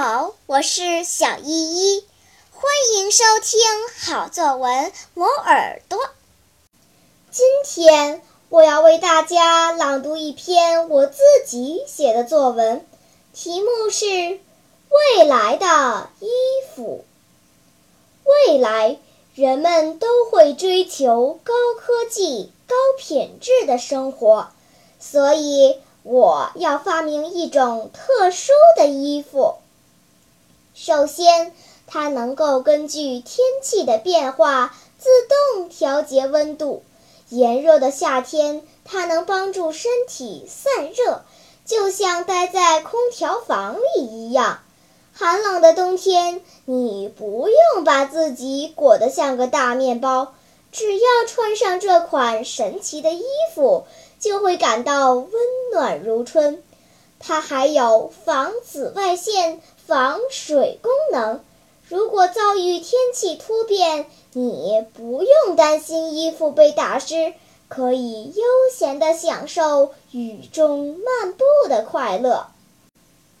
好我是小依依，欢迎收听好作文磨耳朵。今天我要为大家朗读一篇我自己写的作文，题目是《未来的衣服》。未来，人们都会追求高科技、高品质的生活，所以我要发明一种特殊的衣服。首先，它能够根据天气的变化自动调节温度。炎热的夏天，它能帮助身体散热，就像待在空调房里一样。寒冷的冬天，你不用把自己裹得像个大面包，只要穿上这款神奇的衣服，就会感到温暖如春。它还有防紫外线、防水功能。如果遭遇天气突变，你不用担心衣服被打湿，可以悠闲地享受雨中漫步的快乐。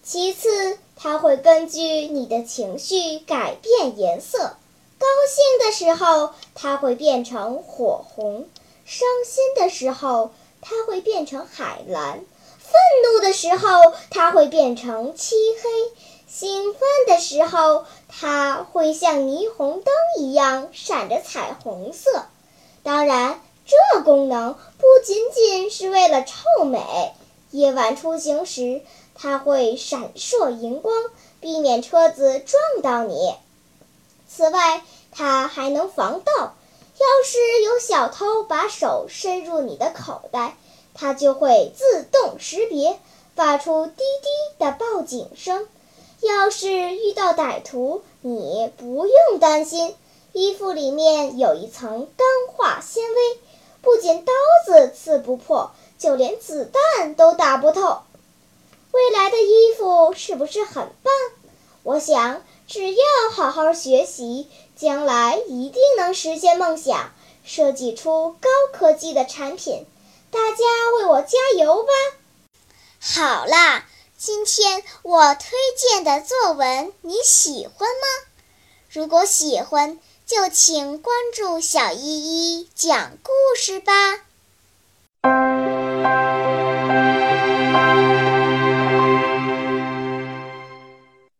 其次，它会根据你的情绪改变颜色。高兴的时候，它会变成火红；伤心的时候，它会变成海蓝；愤怒的时候，它会变成漆黑；兴奋的时候，它会像霓虹灯一样闪着彩虹色。当然，这功能不仅仅是为了臭美。夜晚出行时，它会闪烁荧光，避免车子撞到你。此外，它还能防盗。要是有小偷把手伸入你的口袋，它就会自动识别，发出滴滴的报警声。要是遇到歹徒，你不用担心，衣服里面有一层钢化纤维，不仅刀子刺不破。就连子弹都打不透。未来的衣服是不是很棒？我想，只要好好学习，将来一定能实现梦想，设计出高科技的产品。大家为我加油吧！好啦，今天我推荐的作文你喜欢吗？如果喜欢，就请关注小依依讲故事吧。